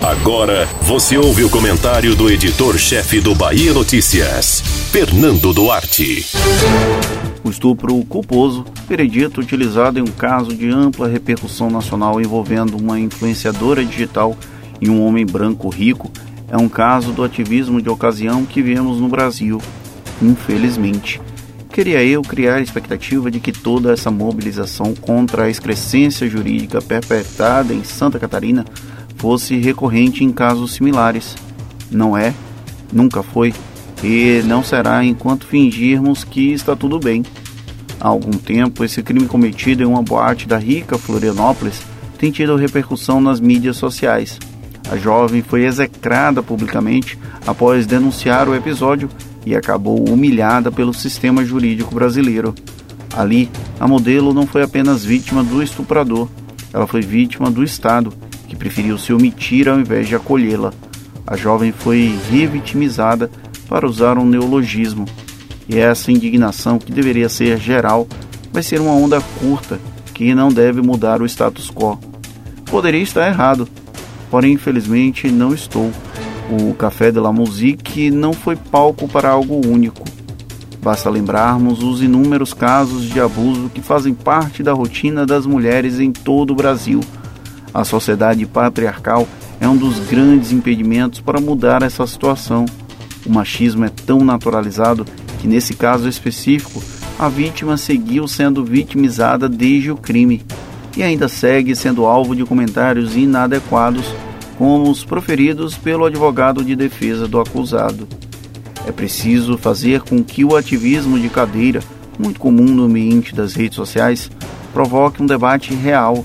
Agora você ouve o comentário do editor-chefe do Bahia Notícias, Fernando Duarte. O estupro culposo, veredito utilizado em um caso de ampla repercussão nacional envolvendo uma influenciadora digital e um homem branco rico, é um caso do ativismo de ocasião que vemos no Brasil, infelizmente. Queria eu criar a expectativa de que toda essa mobilização contra a excrescência jurídica perpetrada em Santa Catarina fosse recorrente em casos similares. Não é, nunca foi e não será enquanto fingirmos que está tudo bem. Há algum tempo, esse crime cometido em uma boate da rica Florianópolis tem tido repercussão nas mídias sociais. A jovem foi execrada publicamente após denunciar o episódio e acabou humilhada pelo sistema jurídico brasileiro. Ali, a modelo não foi apenas vítima do estuprador, ela foi vítima do Estado, preferiu se omitir ao invés de acolhê-la. A jovem foi revitimizada para usar um neologismo, e essa indignação, que deveria ser geral, vai ser uma onda curta que não deve mudar o status quo. Poderia estar errado, porém infelizmente não estou. O Café de la Musique não foi palco para algo único. Basta lembrarmos os inúmeros casos de abuso que fazem parte da rotina das mulheres em todo o Brasil. A sociedade patriarcal é um dos grandes impedimentos para mudar essa situação. O machismo é tão naturalizado que, nesse caso específico, a vítima seguiu sendo vitimizada desde o crime e ainda segue sendo alvo de comentários inadequados como os proferidos pelo advogado de defesa do acusado. É preciso fazer com que o ativismo de cadeira, muito comum no ambiente das redes sociais, provoque um debate real,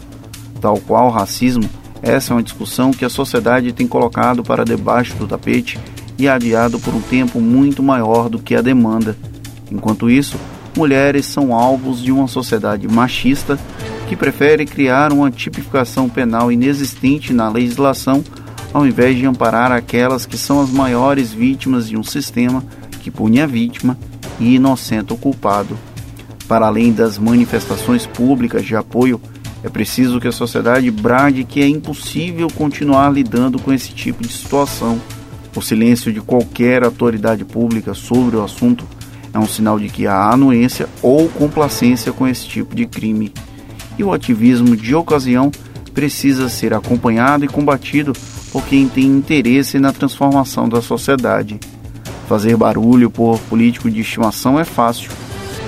tal qual racismo. Essa é uma discussão que a sociedade tem colocado para debaixo do tapete e adiado por um tempo muito maior do que a demanda. Enquanto isso, mulheres são alvos de uma sociedade machista que prefere criar uma tipificação penal inexistente na legislação, ao invés de amparar aquelas que são as maiores vítimas de um sistema que pune a vítima e inocenta o culpado. Para além das manifestações públicas de apoio, é preciso que a sociedade brade que é impossível continuar lidando com esse tipo de situação. O silêncio de qualquer autoridade pública sobre o assunto é um sinal de que há anuência ou complacência com esse tipo de crime e o ativismo de ocasião precisa ser acompanhado e combatido por quem tem interesse na transformação da sociedade. Fazer barulho por político de estimação é fácil.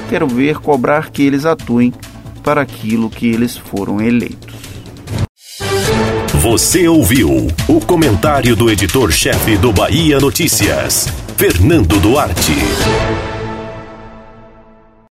Quero ver cobrar que eles atuem para aquilo que eles foram eleitos. Você ouviu o comentário do editor-chefe do Bahia Notícias, Fernando Duarte.